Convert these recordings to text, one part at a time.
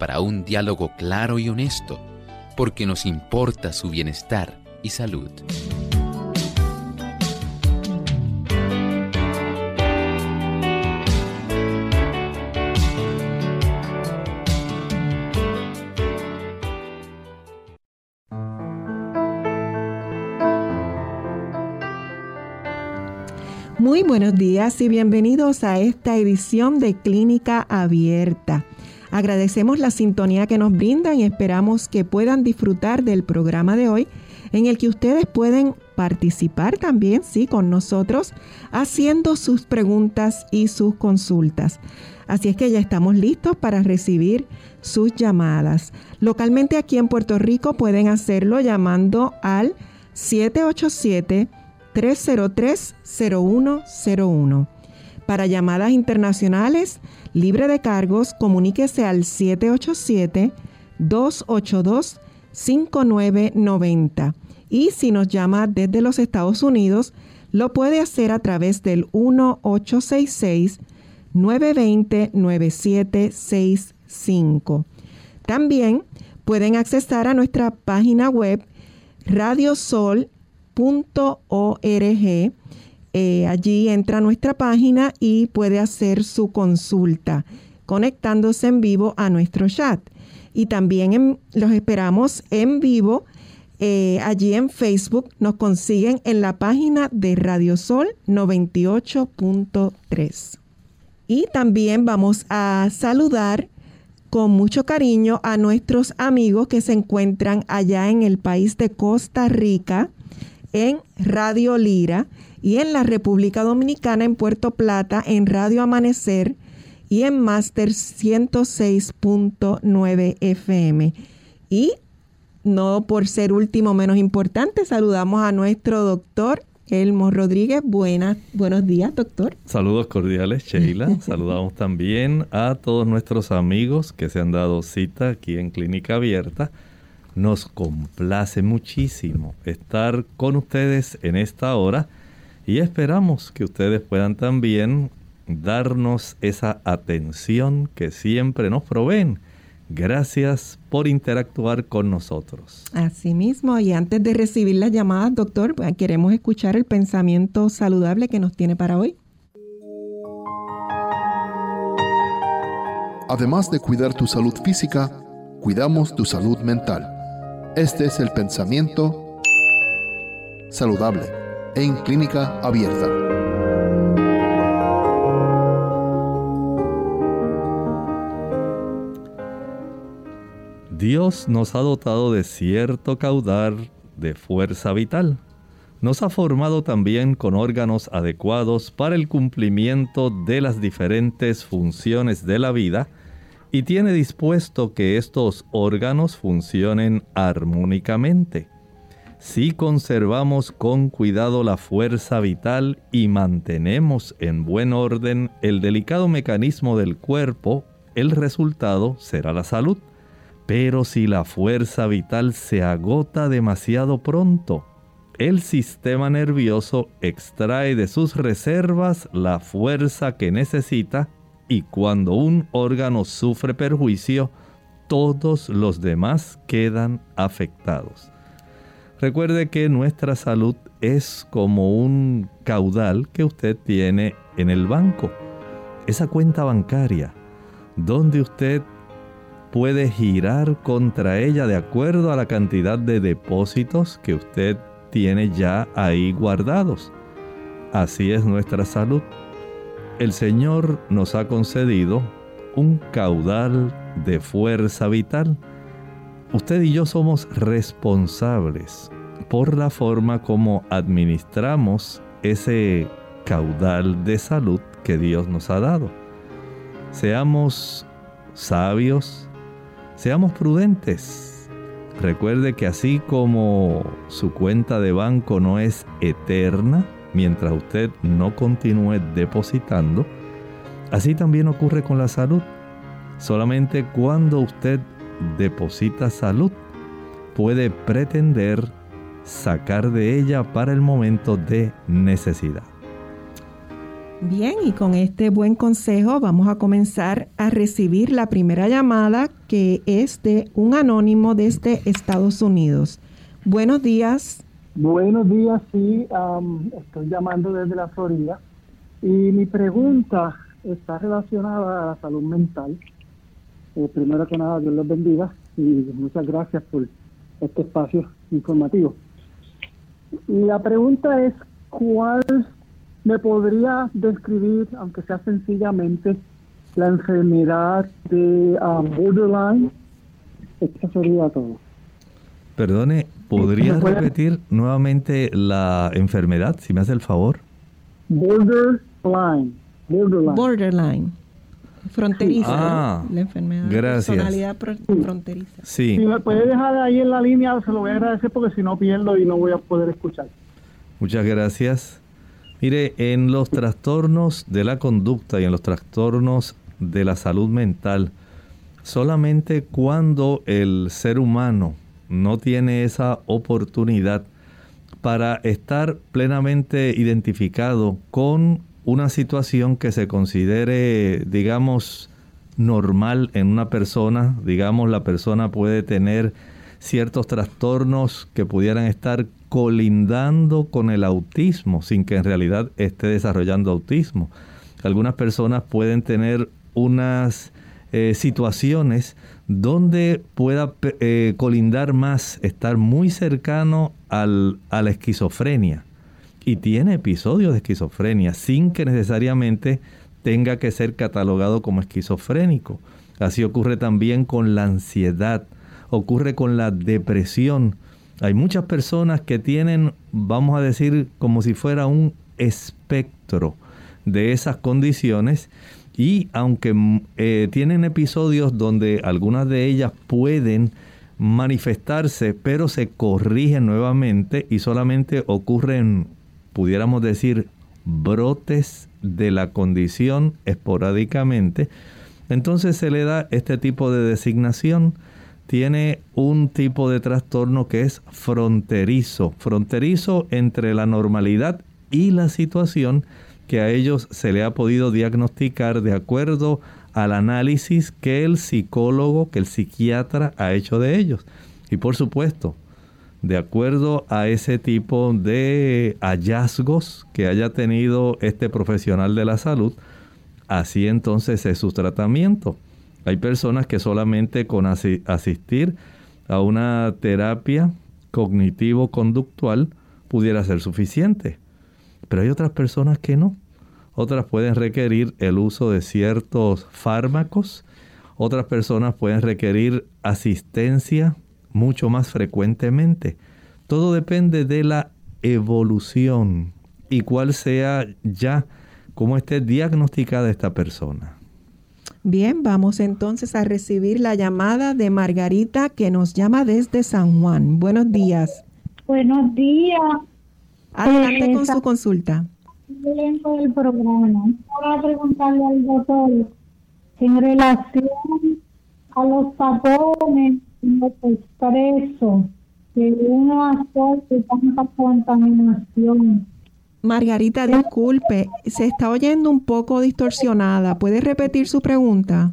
para un diálogo claro y honesto, porque nos importa su bienestar y salud. Muy buenos días y bienvenidos a esta edición de Clínica Abierta. Agradecemos la sintonía que nos brindan y esperamos que puedan disfrutar del programa de hoy en el que ustedes pueden participar también, sí, con nosotros, haciendo sus preguntas y sus consultas. Así es que ya estamos listos para recibir sus llamadas. Localmente aquí en Puerto Rico pueden hacerlo llamando al 787 303-0101. Para llamadas internacionales libre de cargos, comuníquese al 787-282-5990. Y si nos llama desde los Estados Unidos, lo puede hacer a través del 1866-920-9765. También pueden accesar a nuestra página web Radiosol .org. Eh, allí entra nuestra página y puede hacer su consulta conectándose en vivo a nuestro chat. Y también los esperamos en vivo eh, allí en Facebook. Nos consiguen en la página de Radio Sol 98.3. Y también vamos a saludar con mucho cariño a nuestros amigos que se encuentran allá en el país de Costa Rica en Radio Lira y en la República Dominicana en Puerto Plata en Radio Amanecer y en Master 106.9 FM. Y no por ser último menos importante, saludamos a nuestro doctor Elmo Rodríguez. Buenas, buenos días, doctor. Saludos cordiales, Sheila. Saludamos también a todos nuestros amigos que se han dado cita aquí en Clínica Abierta nos complace muchísimo estar con ustedes en esta hora y esperamos que ustedes puedan también darnos esa atención que siempre nos proveen. Gracias por interactuar con nosotros. Asimismo, y antes de recibir las llamadas, doctor, pues, queremos escuchar el pensamiento saludable que nos tiene para hoy. Además de cuidar tu salud física, cuidamos tu salud mental. Este es el pensamiento saludable en clínica abierta. Dios nos ha dotado de cierto caudal de fuerza vital. Nos ha formado también con órganos adecuados para el cumplimiento de las diferentes funciones de la vida y tiene dispuesto que estos órganos funcionen armónicamente. Si conservamos con cuidado la fuerza vital y mantenemos en buen orden el delicado mecanismo del cuerpo, el resultado será la salud. Pero si la fuerza vital se agota demasiado pronto, el sistema nervioso extrae de sus reservas la fuerza que necesita y cuando un órgano sufre perjuicio, todos los demás quedan afectados. Recuerde que nuestra salud es como un caudal que usted tiene en el banco, esa cuenta bancaria, donde usted puede girar contra ella de acuerdo a la cantidad de depósitos que usted tiene ya ahí guardados. Así es nuestra salud el Señor nos ha concedido un caudal de fuerza vital. Usted y yo somos responsables por la forma como administramos ese caudal de salud que Dios nos ha dado. Seamos sabios, Seamos prudentes. Recuerde que así como su cuenta de banco no es eterna, mientras usted no continúe depositando, así también ocurre con la salud. Solamente cuando usted deposita salud, puede pretender sacar de ella para el momento de necesidad. Bien, y con este buen consejo vamos a comenzar a recibir la primera llamada que es de un anónimo desde Estados Unidos. Buenos días. Buenos días, sí, estoy llamando desde la Florida y mi pregunta está relacionada a la salud mental. Eh, primero que nada, Dios los bendiga y muchas gracias por este espacio informativo. La pregunta es, ¿cuál ¿Me podría describir, aunque sea sencillamente, la enfermedad de um, borderline? Eso sería todo. Perdone, ¿podría repetir nuevamente la enfermedad, si me hace el favor? Borderline. Borderline. Borderline. Fronteriza. Ah, la enfermedad. Gracias. Personalidad fronteriza. Sí. Si me puede dejar ahí en la línea, se lo voy a agradecer porque si no pierdo y no voy a poder escuchar. Muchas gracias. Mire, en los trastornos de la conducta y en los trastornos de la salud mental, solamente cuando el ser humano no tiene esa oportunidad para estar plenamente identificado con una situación que se considere, digamos, normal en una persona, digamos, la persona puede tener ciertos trastornos que pudieran estar colindando con el autismo sin que en realidad esté desarrollando autismo. Algunas personas pueden tener unas eh, situaciones donde pueda eh, colindar más, estar muy cercano al, a la esquizofrenia. Y tiene episodios de esquizofrenia sin que necesariamente tenga que ser catalogado como esquizofrénico. Así ocurre también con la ansiedad, ocurre con la depresión. Hay muchas personas que tienen, vamos a decir, como si fuera un espectro de esas condiciones y aunque mm, eh, tienen episodios donde algunas de ellas pueden manifestarse, pero se corrigen nuevamente y solamente ocurren, pudiéramos decir, brotes de la condición esporádicamente, entonces se le da este tipo de designación tiene un tipo de trastorno que es fronterizo, fronterizo entre la normalidad y la situación que a ellos se le ha podido diagnosticar de acuerdo al análisis que el psicólogo, que el psiquiatra ha hecho de ellos. Y por supuesto, de acuerdo a ese tipo de hallazgos que haya tenido este profesional de la salud, así entonces es su tratamiento. Hay personas que solamente con asistir a una terapia cognitivo-conductual pudiera ser suficiente. Pero hay otras personas que no. Otras pueden requerir el uso de ciertos fármacos. Otras personas pueden requerir asistencia mucho más frecuentemente. Todo depende de la evolución y cuál sea ya cómo esté diagnosticada esta persona. Bien, vamos entonces a recibir la llamada de Margarita que nos llama desde San Juan. Buenos días. Buenos días. Adelante con su consulta. el programa. Para preguntarle al doctor en relación a los tapones los expresos que uno hace tanta contaminación Margarita, disculpe, se está oyendo un poco distorsionada. ¿Puede repetir su pregunta?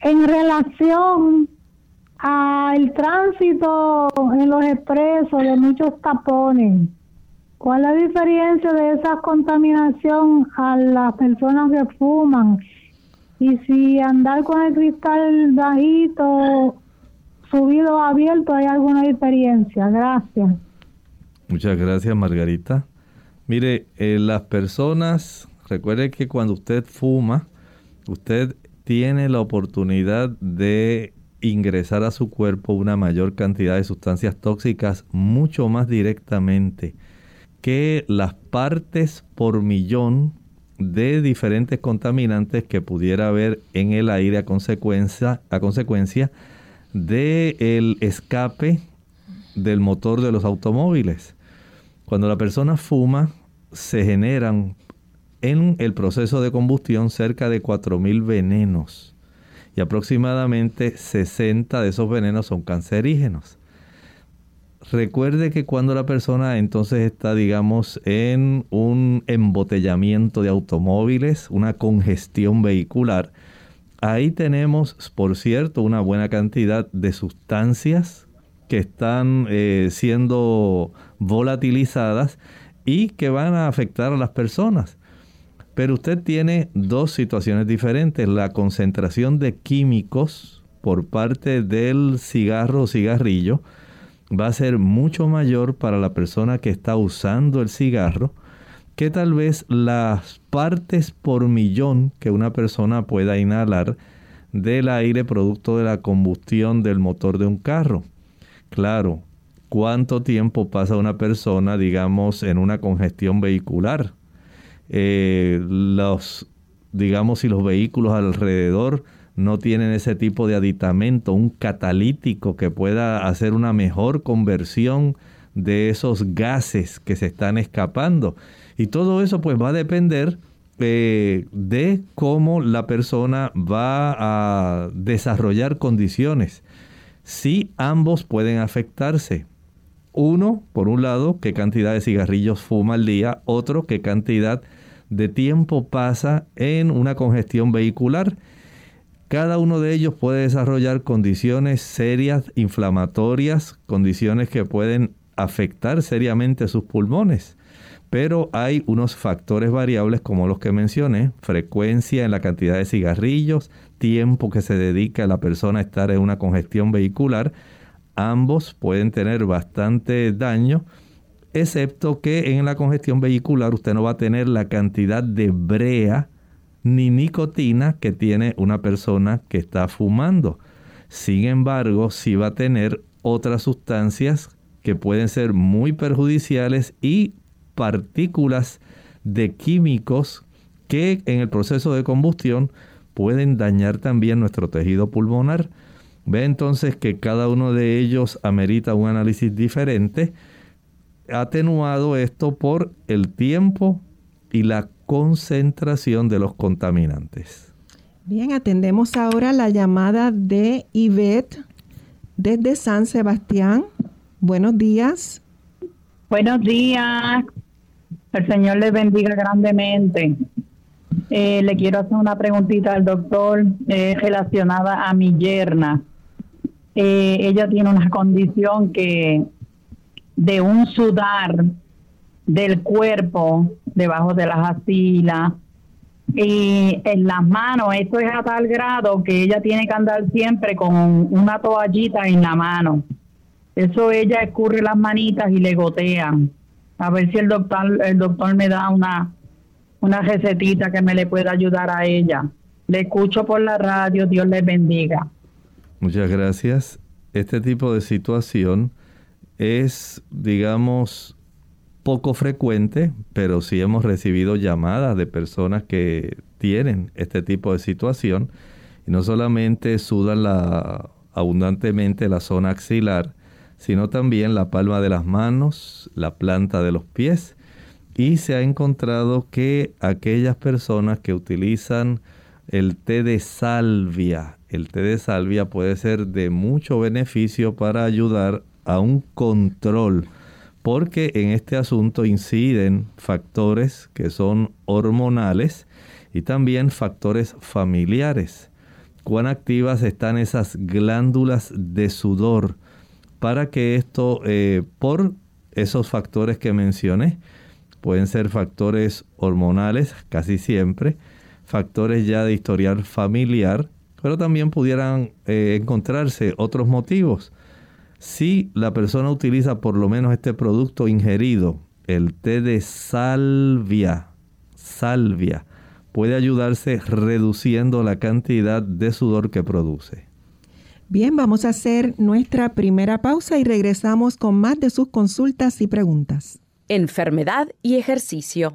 En relación al tránsito en los expresos de muchos tapones, ¿cuál es la diferencia de esa contaminación a las personas que fuman? Y si andar con el cristal bajito, subido abierto, ¿hay alguna diferencia? Gracias. Muchas gracias, Margarita. Mire, eh, las personas, recuerde que cuando usted fuma, usted tiene la oportunidad de ingresar a su cuerpo una mayor cantidad de sustancias tóxicas mucho más directamente que las partes por millón de diferentes contaminantes que pudiera haber en el aire a consecuencia, a consecuencia del el escape del motor de los automóviles. Cuando la persona fuma, se generan en el proceso de combustión cerca de 4.000 venenos y aproximadamente 60 de esos venenos son cancerígenos. Recuerde que cuando la persona entonces está, digamos, en un embotellamiento de automóviles, una congestión vehicular, ahí tenemos, por cierto, una buena cantidad de sustancias que están eh, siendo volatilizadas y que van a afectar a las personas. Pero usted tiene dos situaciones diferentes. La concentración de químicos por parte del cigarro o cigarrillo va a ser mucho mayor para la persona que está usando el cigarro que tal vez las partes por millón que una persona pueda inhalar del aire producto de la combustión del motor de un carro. Claro, ¿cuánto tiempo pasa una persona, digamos, en una congestión vehicular? Eh, los, digamos, si los vehículos alrededor no tienen ese tipo de aditamento, un catalítico que pueda hacer una mejor conversión de esos gases que se están escapando. Y todo eso pues va a depender eh, de cómo la persona va a desarrollar condiciones. Si ambos pueden afectarse. Uno, por un lado, qué cantidad de cigarrillos fuma al día. Otro, qué cantidad de tiempo pasa en una congestión vehicular cada uno de ellos puede desarrollar condiciones serias, inflamatorias, condiciones que pueden afectar seriamente sus pulmones. Pero hay unos factores variables como los que mencioné, frecuencia en la cantidad de cigarrillos, tiempo que se dedica la persona a estar en una congestión vehicular. Ambos pueden tener bastante daño, excepto que en la congestión vehicular usted no va a tener la cantidad de brea ni nicotina que tiene una persona que está fumando. Sin embargo, sí va a tener otras sustancias que pueden ser muy perjudiciales y partículas de químicos que en el proceso de combustión pueden dañar también nuestro tejido pulmonar. Ve entonces que cada uno de ellos amerita un análisis diferente, atenuado esto por el tiempo y la concentración de los contaminantes. Bien, atendemos ahora la llamada de Yvette desde San Sebastián. Buenos días. Buenos días. El Señor les bendiga grandemente. Eh, le quiero hacer una preguntita al doctor eh, relacionada a mi yerna. Eh, ella tiene una condición que de un sudar del cuerpo, debajo de las asilas y en las manos. Esto es a tal grado que ella tiene que andar siempre con una toallita en la mano. Eso ella escurre las manitas y le gotean. A ver si el doctor, el doctor me da una, una recetita que me le pueda ayudar a ella. Le escucho por la radio, Dios le bendiga. Muchas gracias. Este tipo de situación es, digamos, poco frecuente, pero sí hemos recibido llamadas de personas que tienen este tipo de situación. Y no solamente sudan la, abundantemente la zona axilar, sino también la palma de las manos, la planta de los pies. Y se ha encontrado que aquellas personas que utilizan el té de salvia, el té de salvia puede ser de mucho beneficio para ayudar a un control porque en este asunto inciden factores que son hormonales y también factores familiares. Cuán activas están esas glándulas de sudor para que esto, eh, por esos factores que mencioné, pueden ser factores hormonales casi siempre, factores ya de historial familiar, pero también pudieran eh, encontrarse otros motivos si la persona utiliza por lo menos este producto ingerido, el té de salvia, salvia, puede ayudarse reduciendo la cantidad de sudor que produce. Bien, vamos a hacer nuestra primera pausa y regresamos con más de sus consultas y preguntas. Enfermedad y ejercicio.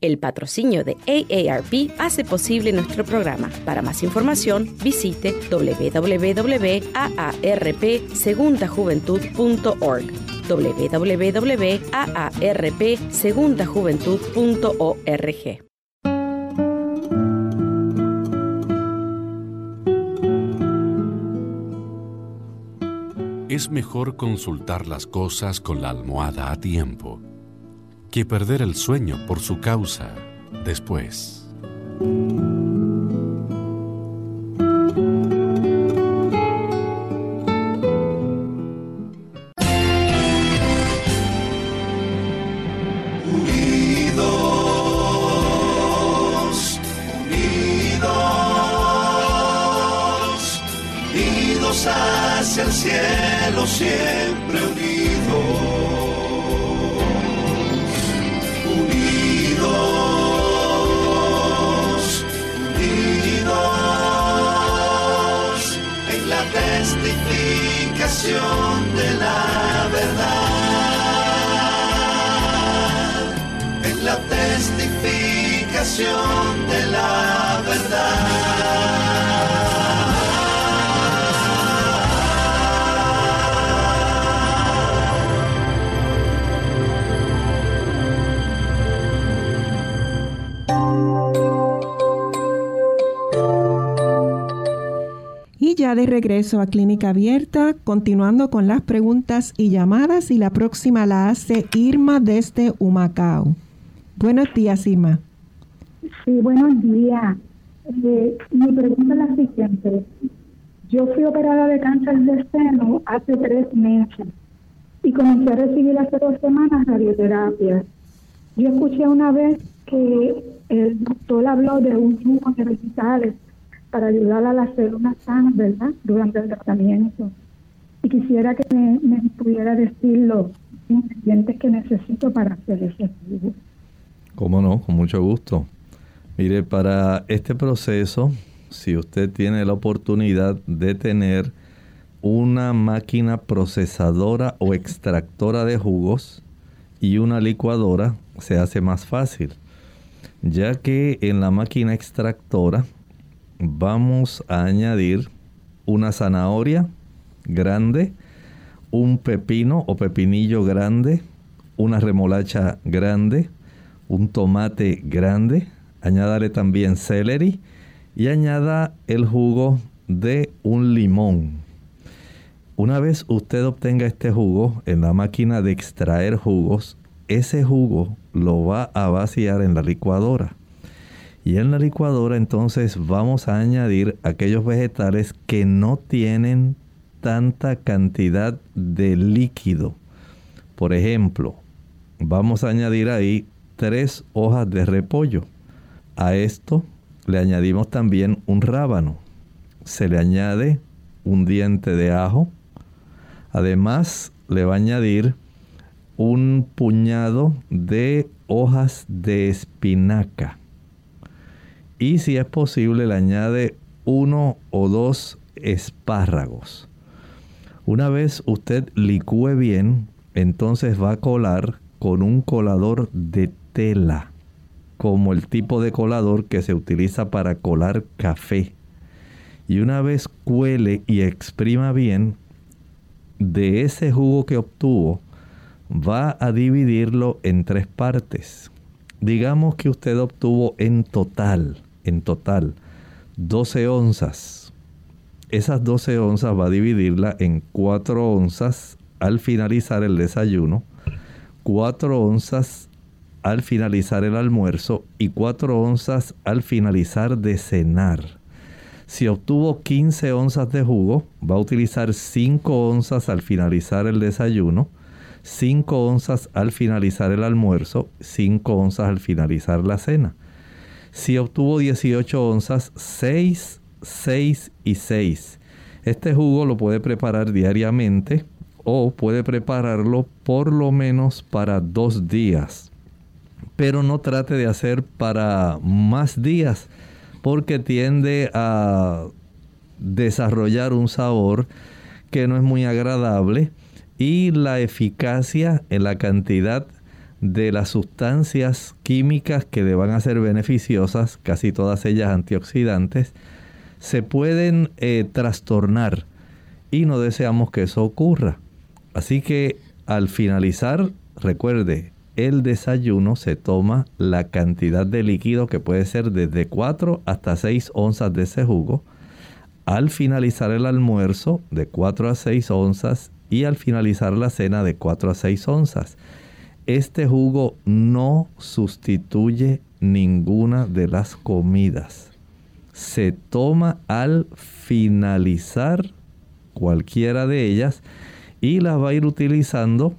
El patrocinio de AARP hace posible nuestro programa. Para más información, visite www.aarpsegundajuventud.org www.aarpsegundajuventud.org Es mejor consultar las cosas con la almohada a tiempo que perder el sueño por su causa después. Regreso a Clínica Abierta, continuando con las preguntas y llamadas y la próxima la hace Irma desde Humacao. Buenos días, Irma. Sí, buenos días. Eh, mi pregunta es la siguiente. Yo fui operada de cáncer de seno hace tres meses y comencé a recibir hace dos semanas radioterapia. Yo escuché una vez que el doctor habló de un de vegetales para ayudar a las células sanas, ¿verdad? Durante el tratamiento. Y quisiera que me, pudiera decir los ingredientes que necesito para hacer ese estudio. ¿Cómo no? Con mucho gusto. Mire, para este proceso, si usted tiene la oportunidad de tener una máquina procesadora o extractora de jugos y una licuadora, se hace más fácil, ya que en la máquina extractora vamos a añadir una zanahoria grande, un pepino o pepinillo grande, una remolacha grande, un tomate grande, añádale también celery y añada el jugo de un limón. Una vez usted obtenga este jugo en la máquina de extraer jugos, ese jugo lo va a vaciar en la licuadora. Y en la licuadora entonces vamos a añadir aquellos vegetales que no tienen tanta cantidad de líquido. Por ejemplo, vamos a añadir ahí tres hojas de repollo. A esto le añadimos también un rábano. Se le añade un diente de ajo. Además, le va a añadir un puñado de hojas de espinaca y si es posible le añade uno o dos espárragos. Una vez usted licúe bien, entonces va a colar con un colador de tela. como el tipo de colador que se utiliza para colar café. Y una vez cuele y exprima bien, de ese jugo que obtuvo, va a dividirlo en tres partes. Digamos que usted obtuvo en total, en total, 12 onzas. Esas 12 onzas va a dividirla en 4 onzas al finalizar el desayuno, 4 onzas al finalizar el almuerzo y 4 onzas al finalizar de cenar. Si obtuvo 15 onzas de jugo, va a utilizar 5 onzas al finalizar el desayuno, 5 onzas al finalizar el almuerzo, 5 onzas al finalizar la cena. Si obtuvo 18 onzas, 6, 6 y 6. Este jugo lo puede preparar diariamente o puede prepararlo por lo menos para dos días. Pero no trate de hacer para más días porque tiende a desarrollar un sabor que no es muy agradable y la eficacia en la cantidad de las sustancias químicas que le van a ser beneficiosas, casi todas ellas antioxidantes, se pueden eh, trastornar y no deseamos que eso ocurra. Así que al finalizar, recuerde, el desayuno se toma la cantidad de líquido que puede ser desde 4 hasta 6 onzas de ese jugo. Al finalizar el almuerzo de 4 a 6 onzas y al finalizar la cena de 4 a 6 onzas. Este jugo no sustituye ninguna de las comidas. Se toma al finalizar cualquiera de ellas y las va a ir utilizando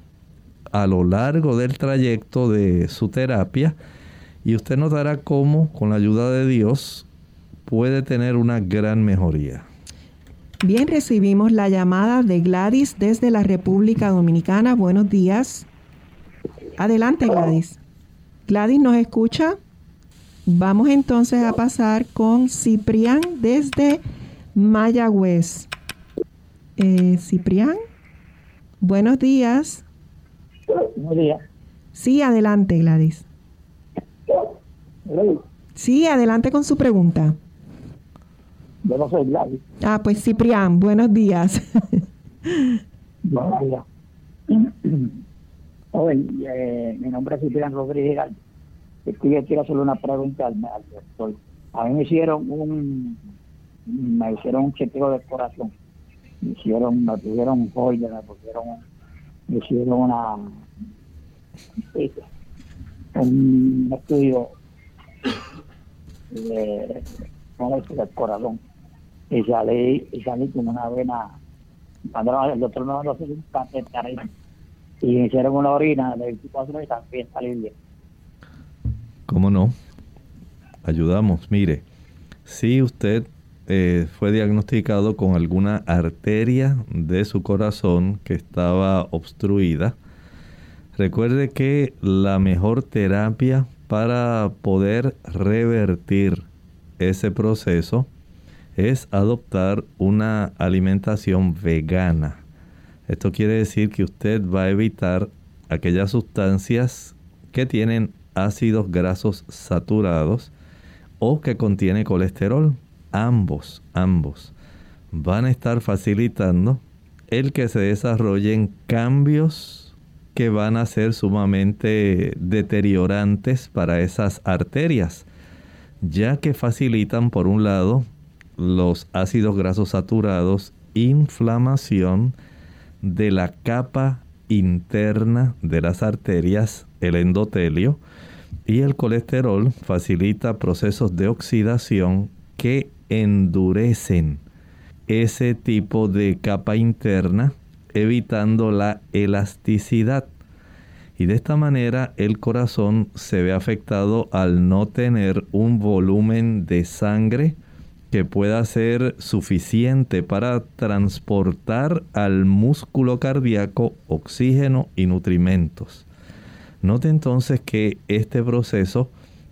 a lo largo del trayecto de su terapia y usted notará cómo con la ayuda de Dios puede tener una gran mejoría. Bien, recibimos la llamada de Gladys desde la República Dominicana. Buenos días. Adelante, Gladys. Gladys, ¿nos escucha? Vamos entonces a pasar con Ciprián desde Mayagüez. Eh, Ciprián, buenos días. Buenos días. Sí, adelante, Gladys. Sí, adelante con su pregunta. Yo no soy Gladys. Ah, pues Ciprián, buenos días. buenos días. Hoy, eh, mi nombre es Ciprián Rodríguez. Es que yo quiero hacerle una pregunta al, doctor. A mí me hicieron un me hicieron un chequeo de corazón. Me hicieron, me pusieron joya, me pusieron me hicieron una un estudio de, del corazón y salí, y salí como una vena cuando el doctor me mandó hacer un cáncer y me hicieron una orina de 24 y también salí bien ¿Cómo no? Ayudamos. Mire, si usted eh, fue diagnosticado con alguna arteria de su corazón que estaba obstruida, recuerde que la mejor terapia para poder revertir ese proceso es adoptar una alimentación vegana. Esto quiere decir que usted va a evitar aquellas sustancias que tienen ácidos grasos saturados o que contiene colesterol, ambos, ambos, van a estar facilitando el que se desarrollen cambios que van a ser sumamente deteriorantes para esas arterias, ya que facilitan por un lado los ácidos grasos saturados, inflamación de la capa interna de las arterias, el endotelio, y el colesterol facilita procesos de oxidación que endurecen ese tipo de capa interna, evitando la elasticidad. Y de esta manera el corazón se ve afectado al no tener un volumen de sangre que pueda ser suficiente para transportar al músculo cardíaco oxígeno y nutrimentos. Note entonces que este proceso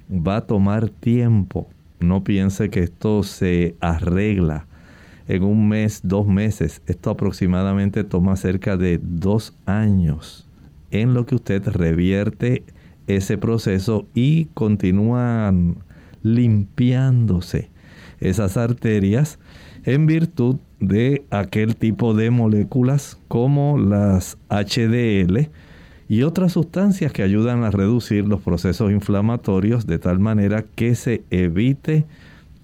va a tomar tiempo no piense que esto se arregla en un mes, dos meses. Esto aproximadamente toma cerca de dos años en lo que usted revierte ese proceso y continúan limpiándose esas arterias en virtud de aquel tipo de moléculas como las HDL y otras sustancias que ayudan a reducir los procesos inflamatorios de tal manera que se evite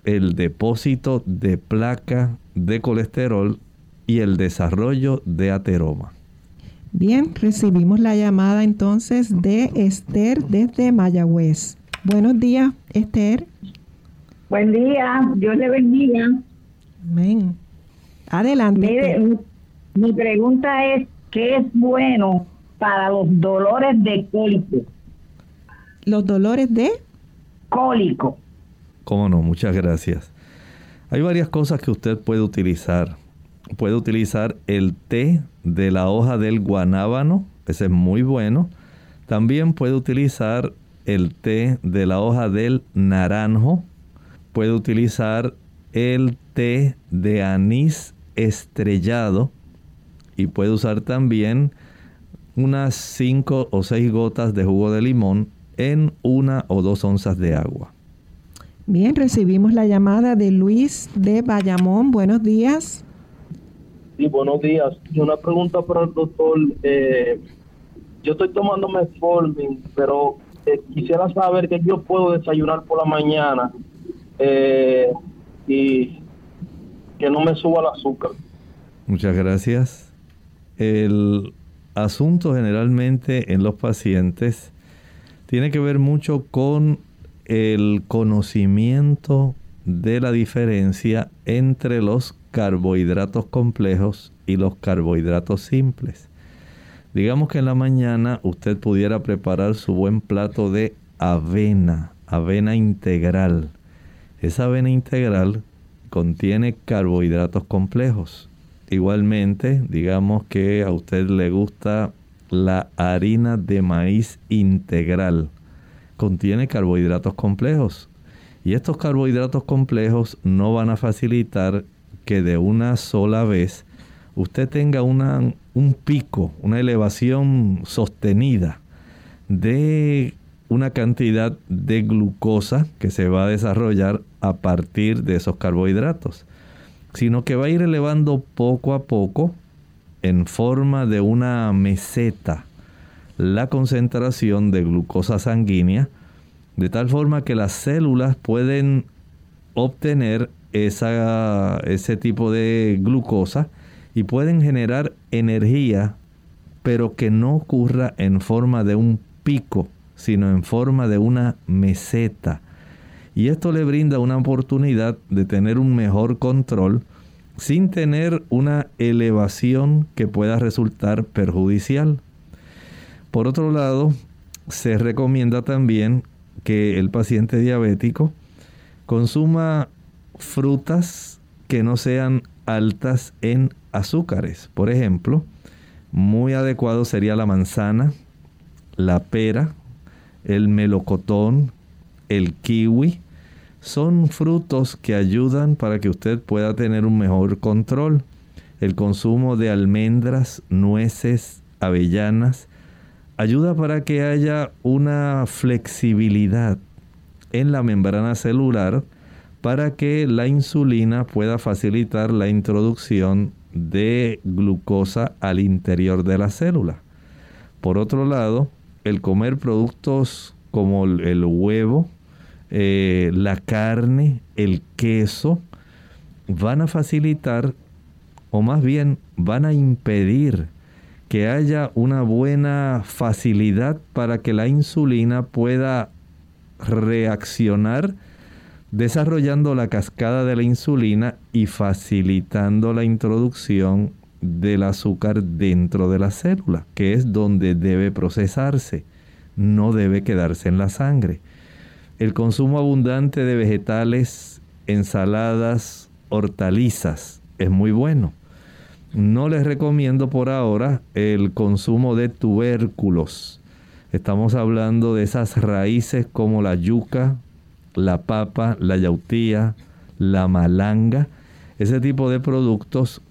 el depósito de placa de colesterol y el desarrollo de ateroma. Bien, recibimos la llamada entonces de Esther desde Mayagüez. Buenos días, Esther. Buen día, Dios le bendiga. Amén. Adelante. Mire, mi, pregunta es, ¿qué es bueno para los dolores de cólico? ¿Los dolores de? Cólico. Cómo no, muchas gracias. Hay varias cosas que usted puede utilizar. Puede utilizar el té de la hoja del guanábano, ese es muy bueno. También puede utilizar el té de la hoja del naranjo. Puede utilizar el té de anís estrellado y puede usar también unas 5 o 6 gotas de jugo de limón en una o dos onzas de agua. Bien, recibimos la llamada de Luis de Bayamón. Buenos días. Sí, buenos días. Una pregunta para el doctor. Eh, yo estoy tomando metformin, pero eh, quisiera saber que yo puedo desayunar por la mañana eh, y que no me suba el azúcar. Muchas gracias. El asunto generalmente en los pacientes tiene que ver mucho con el conocimiento de la diferencia entre los carbohidratos complejos y los carbohidratos simples. Digamos que en la mañana usted pudiera preparar su buen plato de avena, avena integral. Esa avena integral contiene carbohidratos complejos. Igualmente, digamos que a usted le gusta la harina de maíz integral. Contiene carbohidratos complejos. Y estos carbohidratos complejos no van a facilitar que de una sola vez usted tenga una, un pico, una elevación sostenida de una cantidad de glucosa que se va a desarrollar a partir de esos carbohidratos, sino que va a ir elevando poco a poco en forma de una meseta la concentración de glucosa sanguínea, de tal forma que las células pueden obtener esa, ese tipo de glucosa y pueden generar energía, pero que no ocurra en forma de un pico, sino en forma de una meseta. Y esto le brinda una oportunidad de tener un mejor control sin tener una elevación que pueda resultar perjudicial. Por otro lado, se recomienda también que el paciente diabético consuma frutas que no sean altas en azúcares. Por ejemplo, muy adecuado sería la manzana, la pera, el melocotón, el kiwi, son frutos que ayudan para que usted pueda tener un mejor control. El consumo de almendras, nueces, avellanas, ayuda para que haya una flexibilidad en la membrana celular para que la insulina pueda facilitar la introducción de glucosa al interior de la célula. Por otro lado, el comer productos como el huevo, eh, la carne, el queso, van a facilitar o más bien van a impedir que haya una buena facilidad para que la insulina pueda reaccionar desarrollando la cascada de la insulina y facilitando la introducción del azúcar dentro de la célula, que es donde debe procesarse, no debe quedarse en la sangre. El consumo abundante de vegetales, ensaladas, hortalizas es muy bueno. No les recomiendo por ahora el consumo de tubérculos. Estamos hablando de esas raíces como la yuca, la papa, la yautía, la malanga. Ese tipo de productos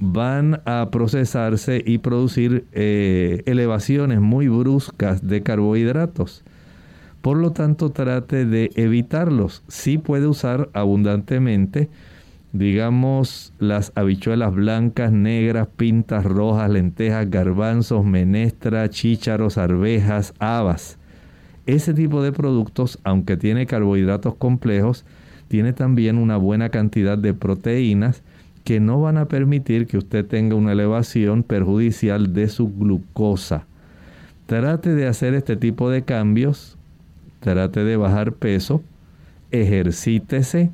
van a procesarse y producir eh, elevaciones muy bruscas de carbohidratos Por lo tanto, trate de evitarlos. Sí puede usar abundantemente, digamos, las habichuelas blancas, negras, pintas rojas, lentejas, garbanzos, menestra, chícharos, arvejas, habas. Ese tipo de productos, aunque tiene carbohidratos complejos, tiene también una buena cantidad de proteínas que no van a permitir que usted tenga una elevación perjudicial de su glucosa. Trate de hacer este tipo de cambios, trate de bajar peso, ejercítese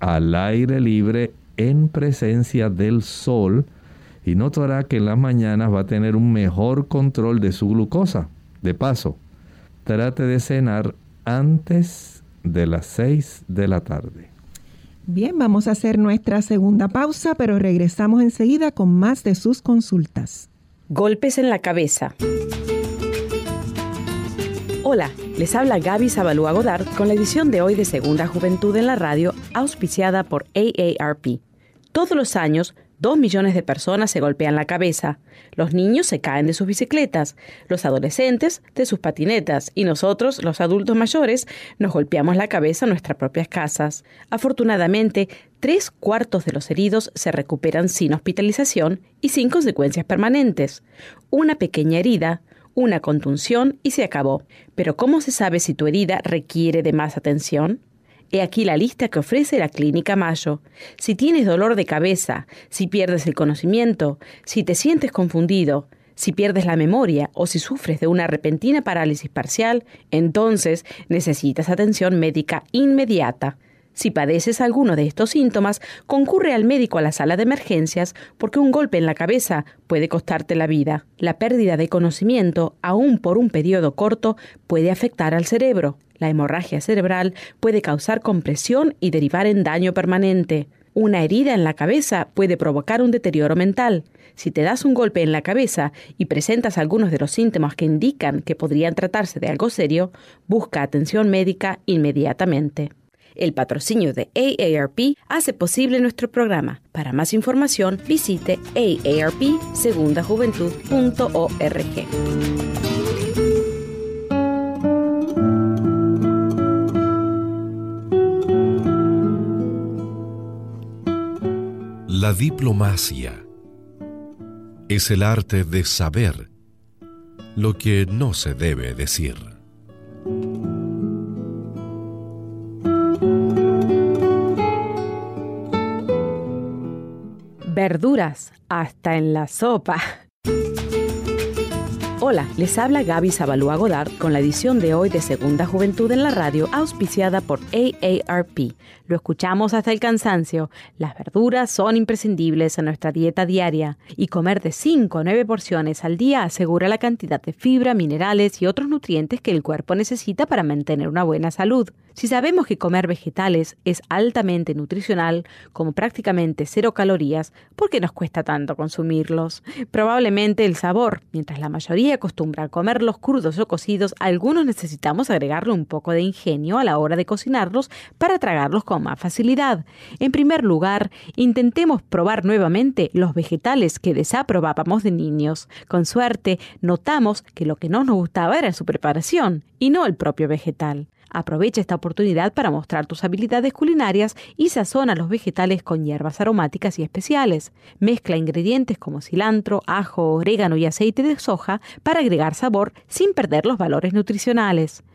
al aire libre en presencia del sol y notará que en las mañanas va a tener un mejor control de su glucosa. De paso, trate de cenar antes de las 6 de la tarde. Bien, vamos a hacer nuestra segunda pausa, pero regresamos enseguida con más de sus consultas. Golpes en la cabeza. Hola, les habla Gaby Zabalúa Godard con la edición de hoy de Segunda Juventud en la Radio, auspiciada por AARP. Todos los años, Dos millones de personas se golpean la cabeza. Los niños se caen de sus bicicletas, los adolescentes de sus patinetas y nosotros, los adultos mayores, nos golpeamos la cabeza en nuestras propias casas. Afortunadamente, tres cuartos de los heridos se recuperan sin hospitalización y sin consecuencias permanentes. Una pequeña herida, una contunción y se acabó. Pero ¿cómo se sabe si tu herida requiere de más atención? He aquí la lista que ofrece la Clínica Mayo. Si tienes dolor de cabeza, si pierdes el conocimiento, si te sientes confundido, si pierdes la memoria o si sufres de una repentina parálisis parcial, entonces necesitas atención médica inmediata. Si padeces alguno de estos síntomas, concurre al médico a la sala de emergencias porque un golpe en la cabeza puede costarte la vida. La pérdida de conocimiento, aun por un periodo corto, puede afectar al cerebro. La hemorragia cerebral puede causar compresión y derivar en daño permanente. Una herida en la cabeza puede provocar un deterioro mental. Si te das un golpe en la cabeza y presentas algunos de los síntomas que indican que podrían tratarse de algo serio, busca atención médica inmediatamente. El patrocinio de AARP hace posible nuestro programa. Para más información, visite aarpsegundajuventud.org. La diplomacia es el arte de saber lo que no se debe decir. Verduras hasta en la sopa. Hola, les habla Gaby Zabalúa Godard con la edición de hoy de Segunda Juventud en la Radio, auspiciada por AARP. Lo escuchamos hasta el cansancio. Las verduras son imprescindibles en nuestra dieta diaria y comer de 5 a 9 porciones al día asegura la cantidad de fibra, minerales y otros nutrientes que el cuerpo necesita para mantener una buena salud. Si sabemos que comer vegetales es altamente nutricional, como prácticamente cero calorías, ¿por qué nos cuesta tanto consumirlos? Probablemente el sabor. Mientras la mayoría acostumbra a comerlos crudos o cocidos, algunos necesitamos agregarle un poco de ingenio a la hora de cocinarlos para tragarlos con más facilidad. En primer lugar, intentemos probar nuevamente los vegetales que desaprobábamos de niños. Con suerte, notamos que lo que no nos gustaba era su preparación y no el propio vegetal. Aprovecha esta oportunidad para mostrar tus habilidades culinarias y sazona los vegetales con hierbas aromáticas y especiales. Mezcla ingredientes como cilantro, ajo, orégano y aceite de soja para agregar sabor sin perder los valores nutricionales.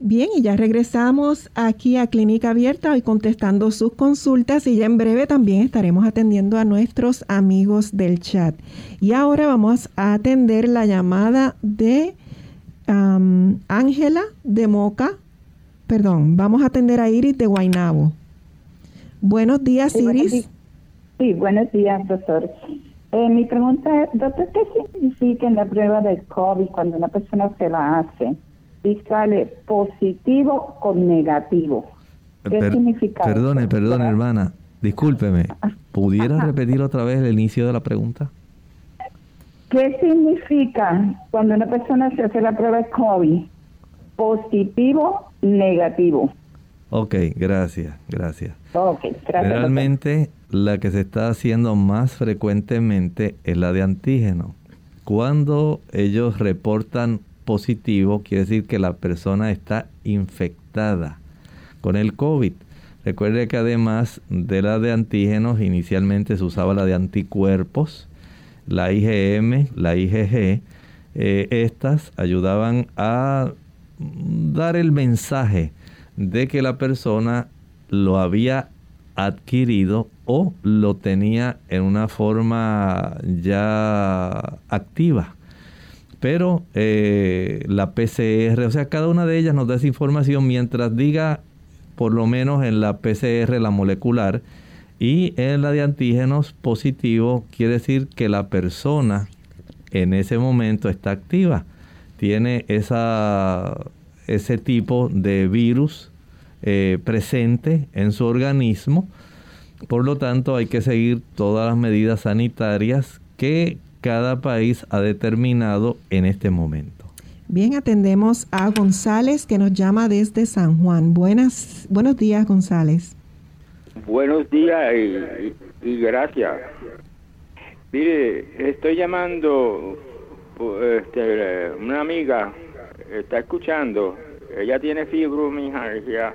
Bien, y ya regresamos aquí a Clínica Abierta hoy contestando sus consultas y ya en breve también estaremos atendiendo a nuestros amigos del chat. Y ahora vamos a atender la llamada de Ángela de Moca. Perdón, vamos a atender a Iris de Guainabo. Buenos días, Iris. Sí, buenos días, doctor. Eh, mi pregunta es, doctor, ¿qué significa en la prueba del COVID cuando una persona se la hace? Y sale positivo con negativo. ¿Qué significa? Perdone, perdone, hermana. Discúlpeme. ¿Pudiera repetir otra vez el inicio de la pregunta? ¿Qué significa cuando una persona se hace la prueba de COVID? Positivo, negativo. Ok, gracias, gracias. Ok, gracias. Realmente la que se está haciendo más frecuentemente es la de antígeno. Cuando ellos reportan positivo, quiere decir que la persona está infectada con el COVID. Recuerde que además de la de antígenos, inicialmente se usaba la de anticuerpos, la IgM, la IgG. Eh, estas ayudaban a dar el mensaje de que la persona lo había adquirido o lo tenía en una forma ya activa. Pero eh, la PCR, o sea, cada una de ellas nos da esa información mientras diga por lo menos en la PCR, la molecular, y en la de antígenos positivo, quiere decir que la persona en ese momento está activa. Tiene esa, ese tipo de virus eh, presente en su organismo. Por lo tanto, hay que seguir todas las medidas sanitarias que cada país ha determinado en este momento. Bien, atendemos a González que nos llama desde San Juan. Buenas, buenos días, González. Buenos días y, gracias. Mire, estoy llamando, este, una amiga está escuchando, ella tiene fibromialgia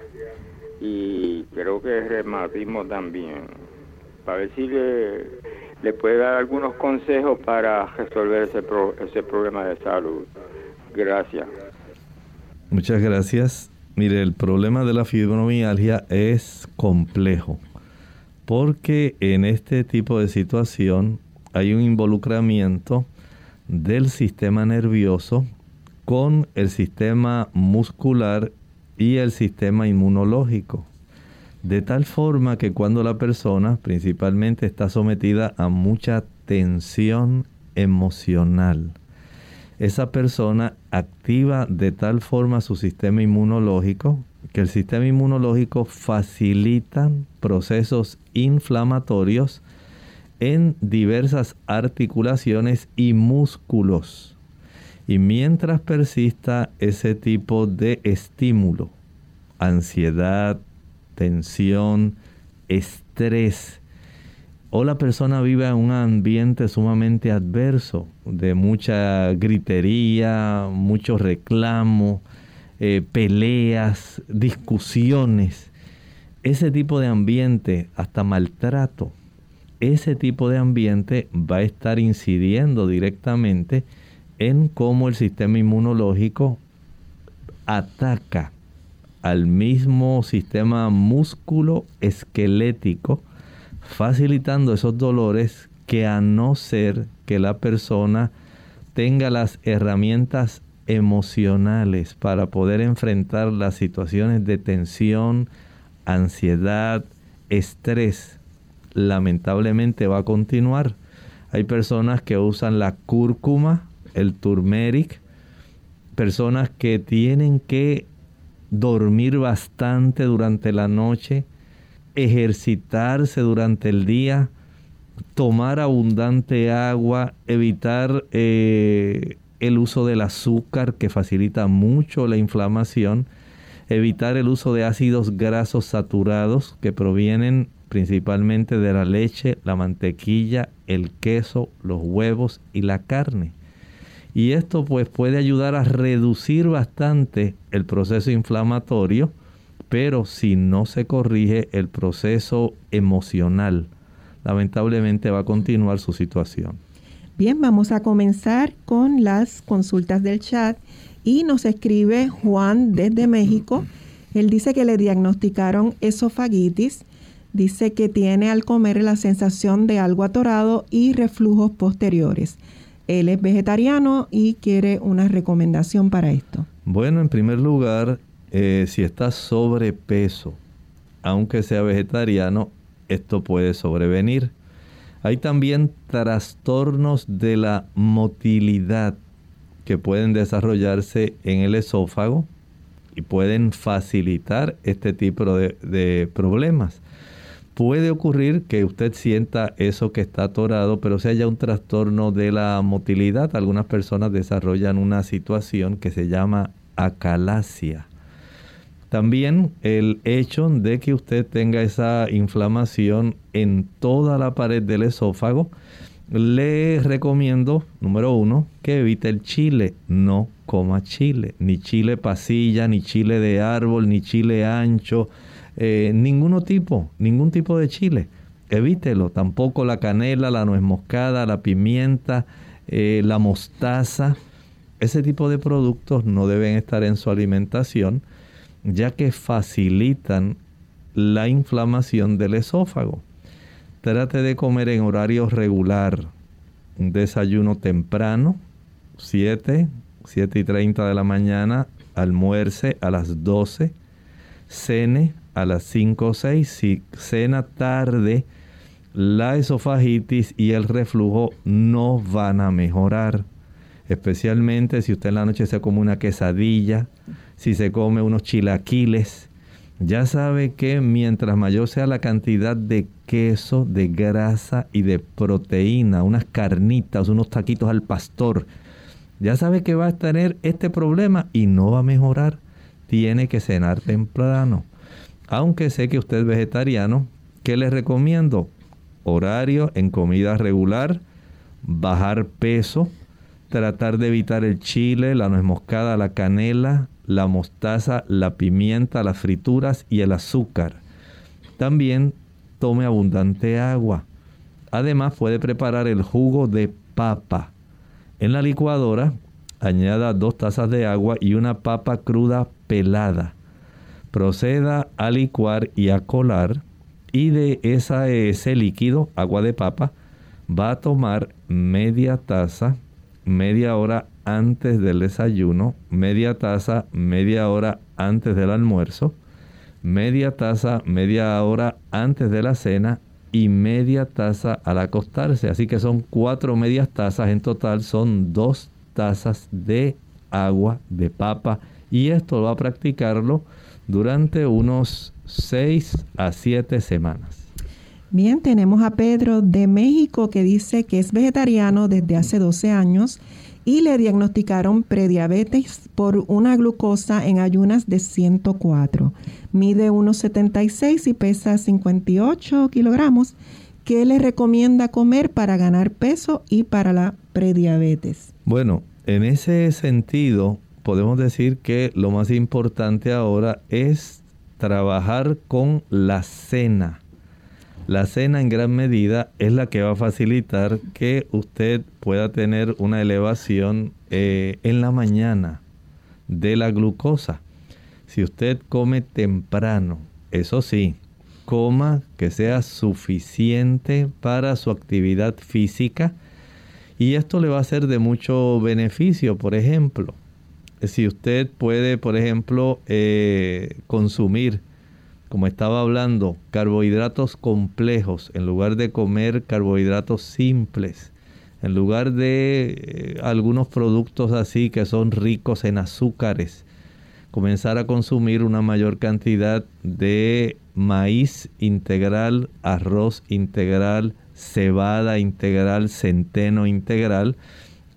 y creo que es reumatismo también. Para ver si le, puede dar algunos consejos para resolver ese, ese problema de salud. Gracias. Muchas gracias. Mire, el problema de la fibromialgia es complejo porque en este tipo de situación hay un involucramiento del sistema nervioso con el sistema muscular y el sistema inmunológico. De tal forma que cuando la persona principalmente está sometida a mucha tensión emocional, esa persona activa de tal forma su sistema inmunológico que el sistema inmunológico facilita procesos inflamatorios en diversas articulaciones y músculos. Y mientras persista ese tipo de estímulo, ansiedad, tensión, estrés, o la persona vive en un ambiente sumamente adverso, de mucha gritería, mucho reclamo, eh, peleas, discusiones, ese tipo de ambiente, hasta maltrato, ese tipo de ambiente va a estar incidiendo directamente en cómo el sistema inmunológico ataca al mismo sistema músculo esquelético facilitando esos dolores que a no ser que la persona tenga las herramientas emocionales para poder enfrentar las situaciones de tensión, ansiedad, estrés, lamentablemente va a continuar. Hay personas que usan la cúrcuma, el turmeric, personas que tienen que dormir bastante durante la noche, ejercitarse durante el día, tomar abundante agua, evitar eh, el uso del azúcar que facilita mucho la inflamación, evitar el uso de ácidos grasos saturados que provienen principalmente de la leche, la mantequilla, el queso, los huevos y la carne. Y esto pues puede ayudar a reducir bastante el proceso inflamatorio pero si no se corrige el proceso emocional, lamentablemente va a continuar su situación. Bien, vamos a comenzar con las consultas del chat y nos escribe Juan desde México. Él dice que le diagnosticaron esofagitis, dice que tiene al comer la sensación de algo atorado y reflujos posteriores. Él es vegetariano y quiere una recomendación para esto. Bueno, en primer lugar, eh, si está sobrepeso, aunque sea vegetariano, esto puede sobrevenir. Hay también trastornos de la motilidad que pueden desarrollarse en el esófago y pueden facilitar este tipo de, de problemas. Puede ocurrir que usted sienta eso que está atorado, pero si haya un trastorno de la motilidad, algunas personas desarrollan una situación que se llama acalasia. También el hecho de que usted tenga esa inflamación en toda la pared del esófago, le recomiendo, número uno, que evite el chile. No coma chile, ni chile pasilla, ni chile de árbol, ni chile ancho, eh, ninguno tipo, ningún tipo de chile. Evítelo. Tampoco la canela, la nuez moscada, la pimienta, eh, la mostaza. Ese tipo de productos no deben estar en su alimentación, ya que facilitan la inflamación del esófago. Trate de comer en horario regular. Un desayuno temprano, 7, 7 y 30 de la mañana, almuerce a las 12, cene a las 5 o 6. Si cena tarde, la esofagitis y el reflujo no van a mejorar. Especialmente si usted en la noche se come una quesadilla, si se come unos chilaquiles. Ya sabe que mientras mayor sea la cantidad de queso, de grasa y de proteína, unas carnitas, unos taquitos al pastor, ya sabe que va a tener este problema y no va a mejorar. Tiene que cenar temprano aunque sé que usted es vegetariano, ¿qué le recomiendo? Horario en comida regular, bajar peso, tratar de evitar el chile, la nuez moscada, la canela, la mostaza, la pimienta, las frituras y el azúcar. También tome abundante agua. Además puede preparar el jugo de papa. En la licuadora añada dos tazas de agua y una papa cruda pelada proceda a licuar y a colar y de esa, ese líquido, agua de papa, va a tomar media taza, media hora antes del desayuno, media taza, media hora antes del almuerzo, media taza, media hora antes de la cena y media taza al acostarse. Así que son cuatro medias tazas, en total son dos tazas de agua de papa y esto va a practicarlo durante unos 6 a 7 semanas. Bien, tenemos a Pedro de México que dice que es vegetariano desde hace 12 años y le diagnosticaron prediabetes por una glucosa en ayunas de 104. Mide 1,76 y pesa 58 kilogramos. ¿Qué le recomienda comer para ganar peso y para la prediabetes? Bueno, en ese sentido, podemos decir que lo más importante ahora es trabajar con la cena. La cena en gran medida es la que va a facilitar que usted pueda tener una elevación eh, en la mañana de la glucosa. Si usted come temprano, eso sí, coma que sea suficiente para su actividad física y esto le va a ser de mucho beneficio. Por ejemplo, si usted puede, por ejemplo, eh, consumir, como estaba hablando, carbohidratos complejos en lugar de comer carbohidratos simples, en lugar de eh, algunos productos así que son ricos en azúcares, comenzar a consumir una mayor cantidad de maíz integral, arroz integral, cebada integral, centeno integral,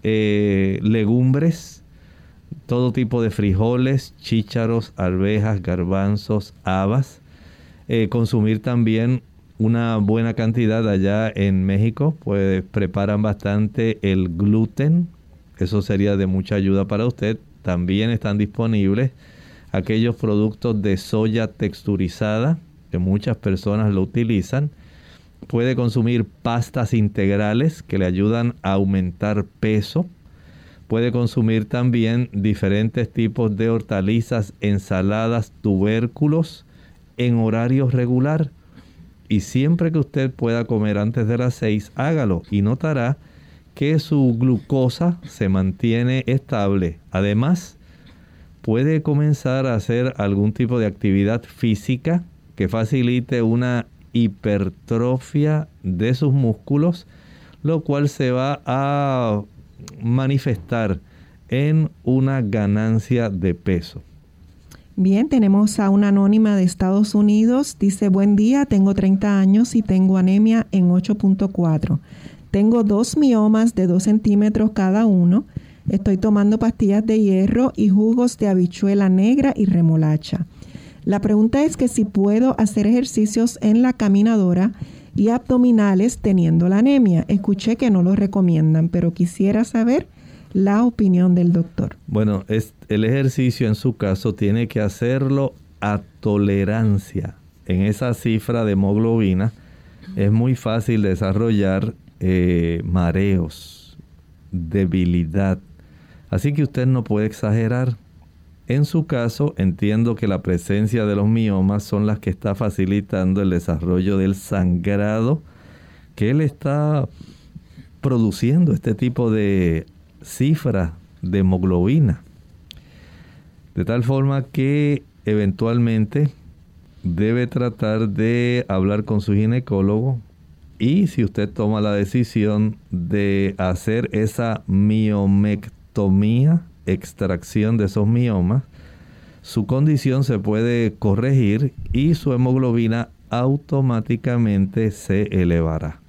eh, legumbres, todo tipo de frijoles, chícharos, arvejas, garbanzos, habas. Eh, consumir también una buena cantidad allá en México, pues preparan bastante el gluten. Eso sería de mucha ayuda para usted. También están disponibles aquellos productos de soya texturizada, que muchas personas lo utilizan. Puede consumir pastas integrales que le ayudan a aumentar peso Puede consumir también diferentes tipos de hortalizas, ensaladas, tubérculos en horario regular. Y siempre que usted pueda comer antes de las 6, hágalo y notará que su glucosa se mantiene estable. Además, puede comenzar a hacer algún tipo de actividad física que facilite una hipertrofia de sus músculos, lo cual se va a manifestar en una ganancia de peso. Bien, tenemos a una anónima de Estados Unidos. Dice, buen día, tengo 30 años y tengo anemia en 8.4. Tengo dos miomas de 2 centímetros cada uno. Estoy tomando pastillas de hierro y jugos de habichuela negra y remolacha. La pregunta es que si puedo hacer ejercicios en la caminadora y abdominales teniendo la anemia. Escuché que no lo recomiendan, pero quisiera saber la opinión del doctor. Bueno, el ejercicio en su caso tiene que hacerlo a tolerancia. En esa cifra de hemoglobina es muy fácil desarrollar eh, mareos, debilidad. Así que usted no puede exagerar. En su caso, entiendo que la presencia de los miomas son las que está facilitando el desarrollo del sangrado que él está produciendo este tipo de cifra de hemoglobina. De tal forma que eventualmente debe tratar de hablar con su ginecólogo y si usted toma la decisión de hacer esa miomectomía, extracción de esos miomas, su condición se puede corregir y su hemoglobina automáticamente se elevará.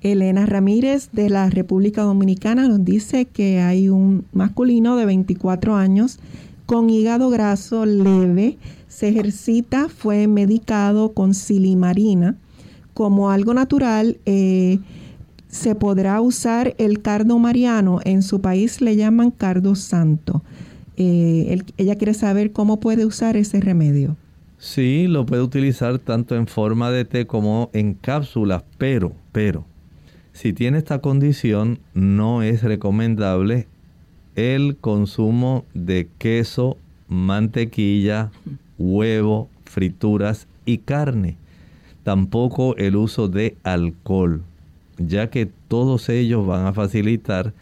Elena Ramírez de la República Dominicana nos dice que hay un masculino de 24 años con hígado graso leve, se ejercita, fue medicado con silimarina. Como algo natural, eh, se podrá usar el cardo mariano. En su país le llaman cardo santo. Eh, ella quiere saber cómo puede usar ese remedio. Sí, lo puede utilizar tanto en forma de té como en cápsulas, pero, pero, si tiene esta condición, no es recomendable el consumo de queso, mantequilla, huevo, frituras y carne. Tampoco el uso de alcohol, ya que todos ellos van a facilitar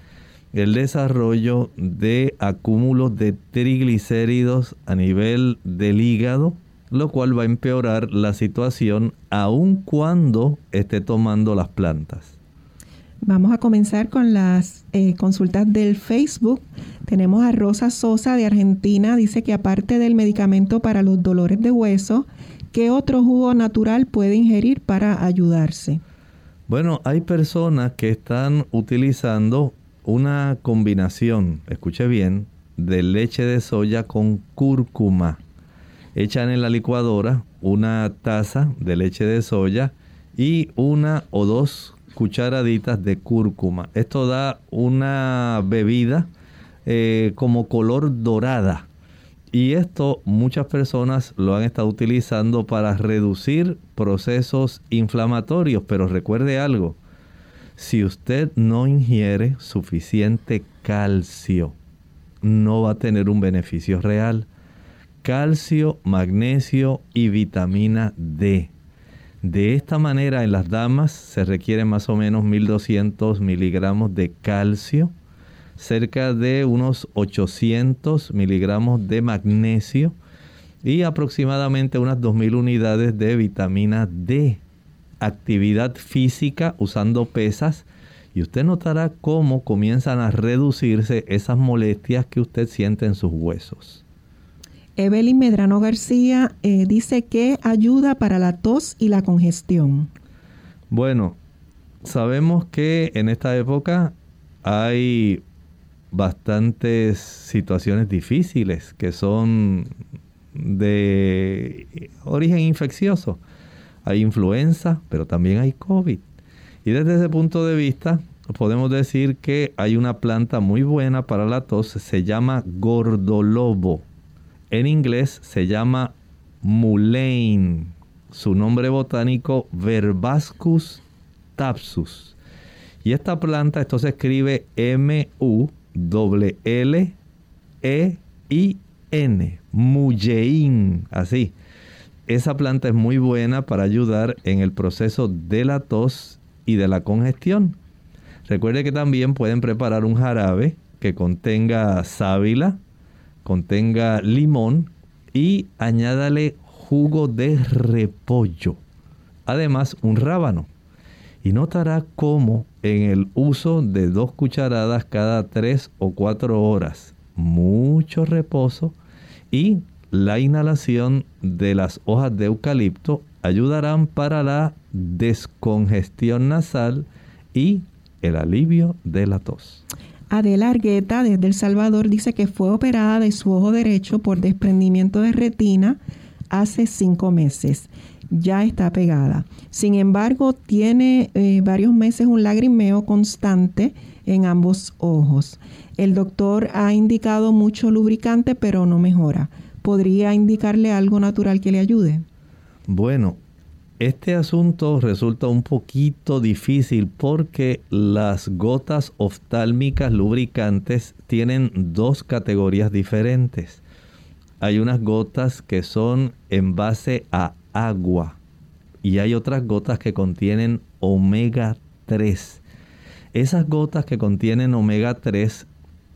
el desarrollo de acúmulos de triglicéridos a nivel del hígado, lo cual va a empeorar la situación aun cuando esté tomando las plantas. Vamos a comenzar con las eh, consultas del Facebook. Tenemos a Rosa Sosa de Argentina. Dice que aparte del medicamento para los dolores de hueso, ¿qué otro jugo natural puede ingerir para ayudarse? Bueno, hay personas que están utilizando una combinación, escuche bien, de leche de soya con cúrcuma. Echan en la licuadora una taza de leche de soya y una o dos cucharaditas de cúrcuma. Esto da una bebida eh, como color dorada. Y esto muchas personas lo han estado utilizando para reducir procesos inflamatorios. Pero recuerde algo, si usted no ingiere suficiente calcio, no va a tener un beneficio real. Calcio, magnesio y vitamina D. De esta manera, en las damas se requiere más o menos 1200 miligramos de calcio, cerca de unos 800 miligramos de magnesio y aproximadamente unas 2000 unidades de vitamina D. Actividad física usando pesas y usted notará cómo comienzan a reducirse esas molestias que usted siente en sus huesos. Evelyn Medrano García eh, dice que ayuda para la tos y la congestión. Bueno, sabemos que en esta época hay bastantes situaciones difíciles que son de origen infeccioso. Hay influenza, pero también hay COVID. Y desde ese punto de vista, podemos decir que hay una planta muy buena para la tos, se llama gordolobo en inglés se llama mullein. Su nombre botánico Verbascus tapsus. Y esta planta, esto se escribe M-U-L-L-E-I-N. Mullein. Así. Esa planta es muy buena para ayudar en el proceso de la tos y de la congestión. Recuerde que también pueden preparar un jarabe que contenga sábila, contenga limón y añádale jugo de repollo. Además, un rábano. Y notará cómo en el uso de dos cucharadas cada tres o cuatro horas. Mucho reposo y la inhalación de las hojas de eucalipto ayudarán para la descongestión nasal y el alivio de la tos. Adela Argueta desde El Salvador dice que fue operada de su ojo derecho por desprendimiento de retina hace cinco meses. Ya está pegada. Sin embargo, tiene eh, varios meses un lagrimeo constante en ambos ojos. El doctor ha indicado mucho lubricante, pero no mejora. ¿Podría indicarle algo natural que le ayude? Bueno, este asunto resulta un poquito difícil porque las gotas oftálmicas lubricantes tienen dos categorías diferentes. Hay unas gotas que son en base a agua y hay otras gotas que contienen omega 3. Esas gotas que contienen omega 3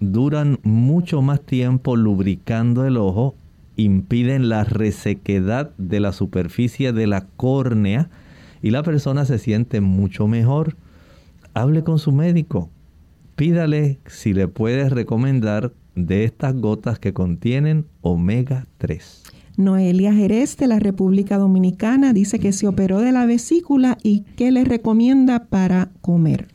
duran mucho más tiempo lubricando el ojo impiden la resequedad de la superficie de la córnea y la persona se siente mucho mejor. Hable con su médico. Pídale si le puede recomendar de estas gotas que contienen omega 3. Noelia Jerez de la República Dominicana dice que se operó de la vesícula y qué le recomienda para comer.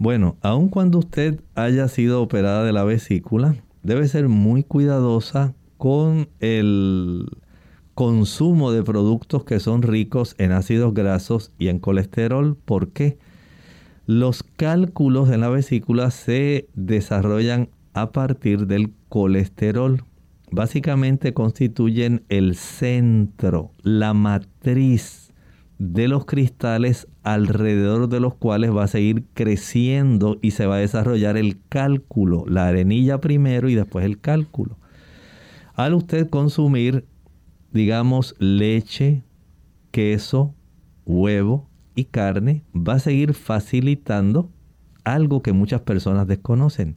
Bueno, aun cuando usted haya sido operada de la vesícula, debe ser muy cuidadosa con el consumo de productos que son ricos en ácidos grasos y en colesterol. ¿Por qué? Los cálculos en la vesícula se desarrollan a partir del colesterol. Básicamente constituyen el centro, la matriz de los cristales alrededor de los cuales va a seguir creciendo y se va a desarrollar el cálculo, la arenilla primero y después el cálculo. Al usted consumir, digamos, leche, queso, huevo y carne, va a seguir facilitando algo que muchas personas desconocen.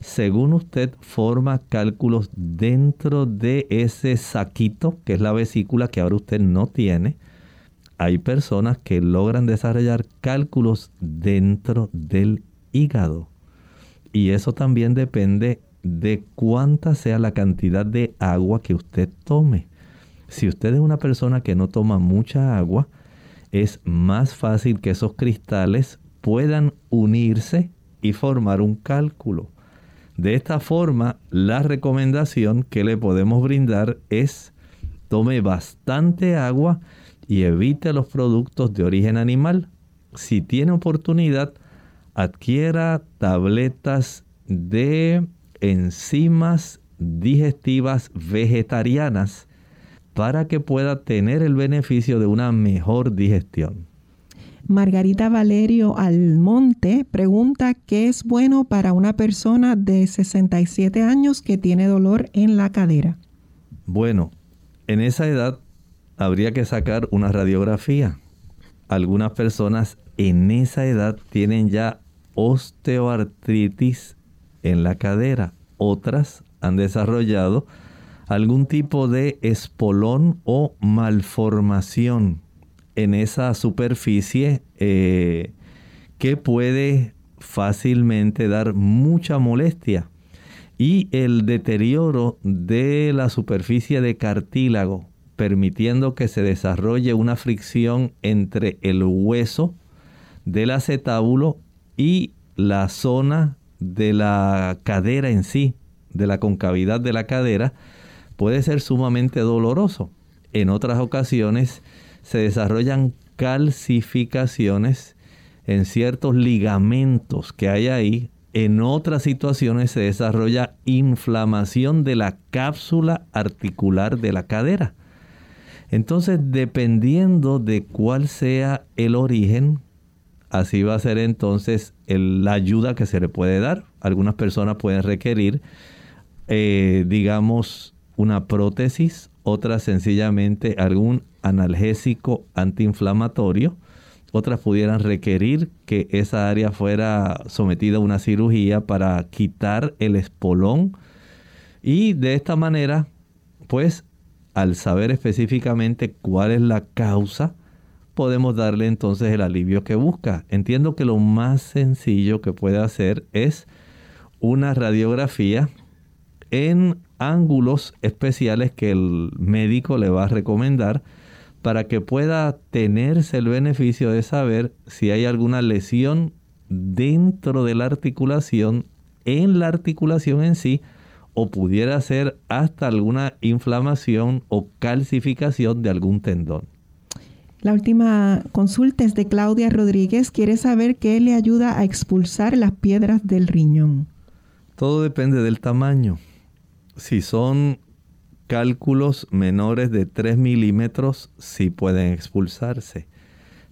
Según usted forma cálculos dentro de ese saquito, que es la vesícula que ahora usted no tiene, hay personas que logran desarrollar cálculos dentro del hígado. Y eso también depende de cuánta sea la cantidad de agua que usted tome. Si usted es una persona que no toma mucha agua, es más fácil que esos cristales puedan unirse y formar un cálculo. De esta forma, la recomendación que le podemos brindar es tome bastante agua y evite los productos de origen animal. Si tiene oportunidad, adquiera tabletas de enzimas digestivas vegetarianas para que pueda tener el beneficio de una mejor digestión. Margarita Valerio Almonte pregunta qué es bueno para una persona de 67 años que tiene dolor en la cadera. Bueno, en esa edad habría que sacar una radiografía. Algunas personas en esa edad tienen ya osteoartritis en la cadera. Otras han desarrollado algún tipo de espolón o malformación en esa superficie eh, que puede fácilmente dar mucha molestia. Y el deterioro de la superficie de cartílago, permitiendo que se desarrolle una fricción entre el hueso del acetábulo y la zona de la cadera en sí, de la concavidad de la cadera, puede ser sumamente doloroso. En otras ocasiones se desarrollan calcificaciones en ciertos ligamentos que hay ahí. En otras situaciones se desarrolla inflamación de la cápsula articular de la cadera. Entonces, dependiendo de cuál sea el origen, Así va a ser entonces la ayuda que se le puede dar. Algunas personas pueden requerir, eh, digamos, una prótesis, otras sencillamente algún analgésico antiinflamatorio. Otras pudieran requerir que esa área fuera sometida a una cirugía para quitar el espolón. Y de esta manera, pues, al saber específicamente cuál es la causa, podemos darle entonces el alivio que busca. Entiendo que lo más sencillo que puede hacer es una radiografía en ángulos especiales que el médico le va a recomendar para que pueda tenerse el beneficio de saber si hay alguna lesión dentro de la articulación, en la articulación en sí, o pudiera ser hasta alguna inflamación o calcificación de algún tendón. La última consulta es de Claudia Rodríguez. Quiere saber qué le ayuda a expulsar las piedras del riñón. Todo depende del tamaño. Si son cálculos menores de 3 milímetros, sí pueden expulsarse.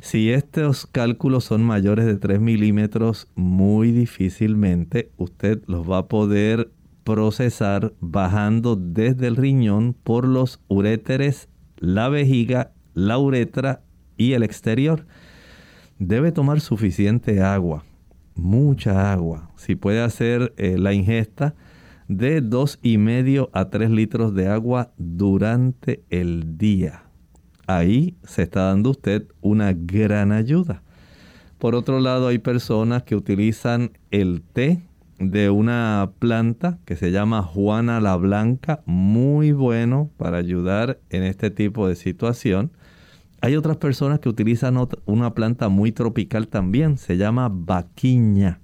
Si estos cálculos son mayores de 3 milímetros, muy difícilmente usted los va a poder procesar bajando desde el riñón por los uréteres, la vejiga, la uretra y el exterior. Debe tomar suficiente agua, mucha agua. Si puede hacer eh, la ingesta de dos y medio a 3 litros de agua durante el día. Ahí se está dando usted una gran ayuda. Por otro lado, hay personas que utilizan el té de una planta que se llama Juana la Blanca, muy bueno para ayudar en este tipo de situación. Hay otras personas que utilizan una planta muy tropical también, se llama vaquiña.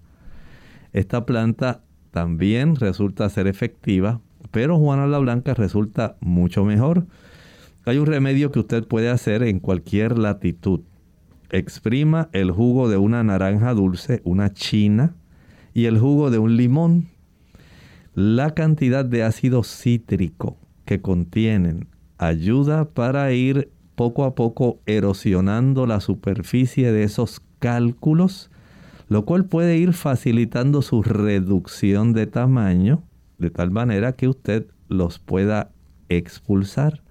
Esta planta también resulta ser efectiva, pero Juana la Blanca resulta mucho mejor. Hay un remedio que usted puede hacer en cualquier latitud. Exprima el jugo de una naranja dulce, una china, y el jugo de un limón. La cantidad de ácido cítrico que contienen ayuda para ir poco a poco erosionando la superficie de esos cálculos, lo cual puede ir facilitando su reducción de tamaño de tal manera que usted los pueda expulsar.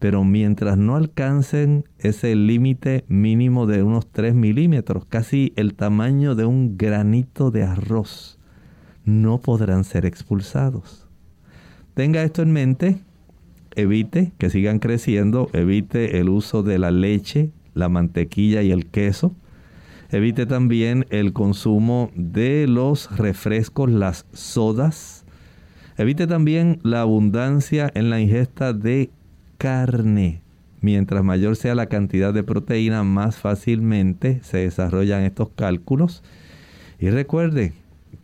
Pero mientras no alcancen ese límite mínimo de unos 3 milímetros, casi el tamaño de un granito de arroz, no podrán ser expulsados. Tenga esto en mente, evite que sigan creciendo, evite el uso de la leche, la mantequilla y el queso. Evite también el consumo de los refrescos, las sodas. Evite también la abundancia en la ingesta de carne. Mientras mayor sea la cantidad de proteína, más fácilmente se desarrollan estos cálculos. Y recuerde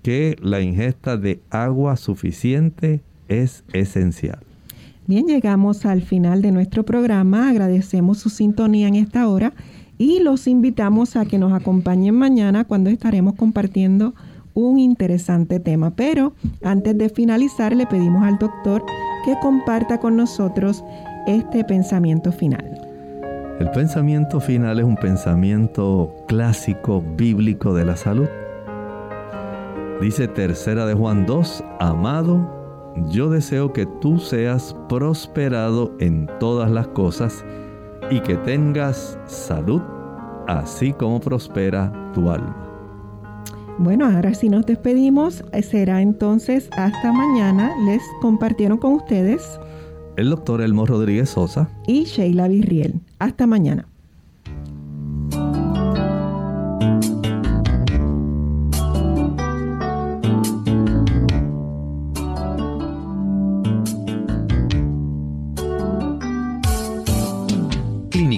que la ingesta de agua suficiente es esencial. Bien, llegamos al final de nuestro programa. Agradecemos su sintonía en esta hora y los invitamos a que nos acompañen mañana cuando estaremos compartiendo un interesante tema. Pero antes de finalizar, le pedimos al doctor que comparta con nosotros este pensamiento final? El pensamiento final es un pensamiento clásico bíblico de la salud. Dice tercera de Juan 2, amado, yo deseo que tú seas prosperado en todas las cosas y que tengas salud, así como prospera tu alma. Bueno, ahora sí nos despedimos, será entonces hasta mañana. Les compartieron con ustedes el doctor Elmo Rodríguez Sosa y Sheila Virriel. Hasta mañana.